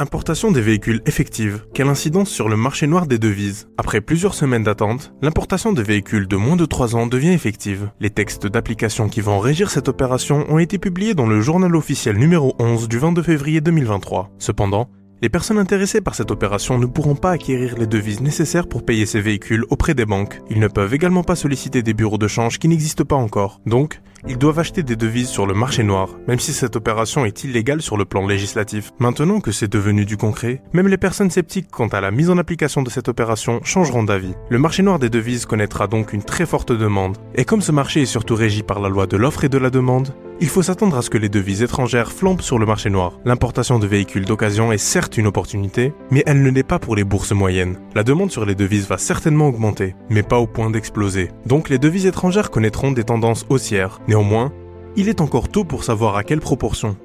Importation des véhicules effective. Quelle incidence sur le marché noir des devises Après plusieurs semaines d'attente, l'importation de véhicules de moins de 3 ans devient effective. Les textes d'application qui vont régir cette opération ont été publiés dans le journal officiel numéro 11 du 22 février 2023. Cependant, les personnes intéressées par cette opération ne pourront pas acquérir les devises nécessaires pour payer ces véhicules auprès des banques. Ils ne peuvent également pas solliciter des bureaux de change qui n'existent pas encore. Donc, ils doivent acheter des devises sur le marché noir, même si cette opération est illégale sur le plan législatif. Maintenant que c'est devenu du concret, même les personnes sceptiques quant à la mise en application de cette opération changeront d'avis. Le marché noir des devises connaîtra donc une très forte demande. Et comme ce marché est surtout régi par la loi de l'offre et de la demande, il faut s'attendre à ce que les devises étrangères flambent sur le marché noir. L'importation de véhicules d'occasion est certes une opportunité, mais elle ne l'est pas pour les bourses moyennes. La demande sur les devises va certainement augmenter, mais pas au point d'exploser. Donc les devises étrangères connaîtront des tendances haussières. Néanmoins, il est encore tôt pour savoir à quelle proportion.